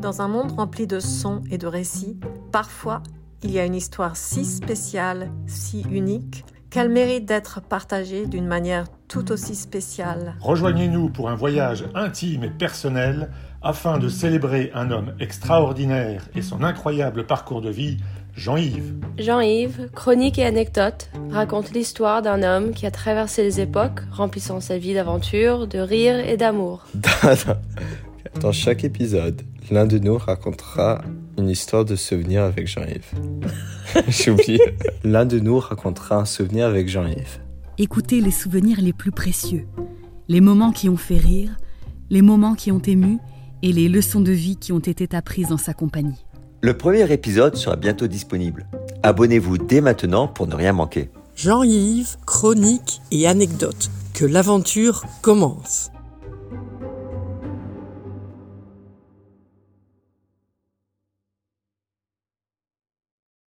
Dans un monde rempli de sons et de récits, parfois il y a une histoire si spéciale, si unique, qu'elle mérite d'être partagée d'une manière tout aussi spéciale. Rejoignez-nous pour un voyage intime et personnel afin de célébrer un homme extraordinaire et son incroyable parcours de vie, Jean-Yves. Jean-Yves, chronique et anecdote, raconte l'histoire d'un homme qui a traversé les époques, remplissant sa vie d'aventures, de rires et d'amour. Dans chaque épisode, l'un de nous racontera une histoire de souvenir avec Jean-Yves. J'ai oublié. L'un de nous racontera un souvenir avec Jean-Yves. Écoutez les souvenirs les plus précieux, les moments qui ont fait rire, les moments qui ont ému et les leçons de vie qui ont été apprises dans sa compagnie. Le premier épisode sera bientôt disponible. Abonnez-vous dès maintenant pour ne rien manquer. Jean-Yves, chronique et anecdote. Que l'aventure commence.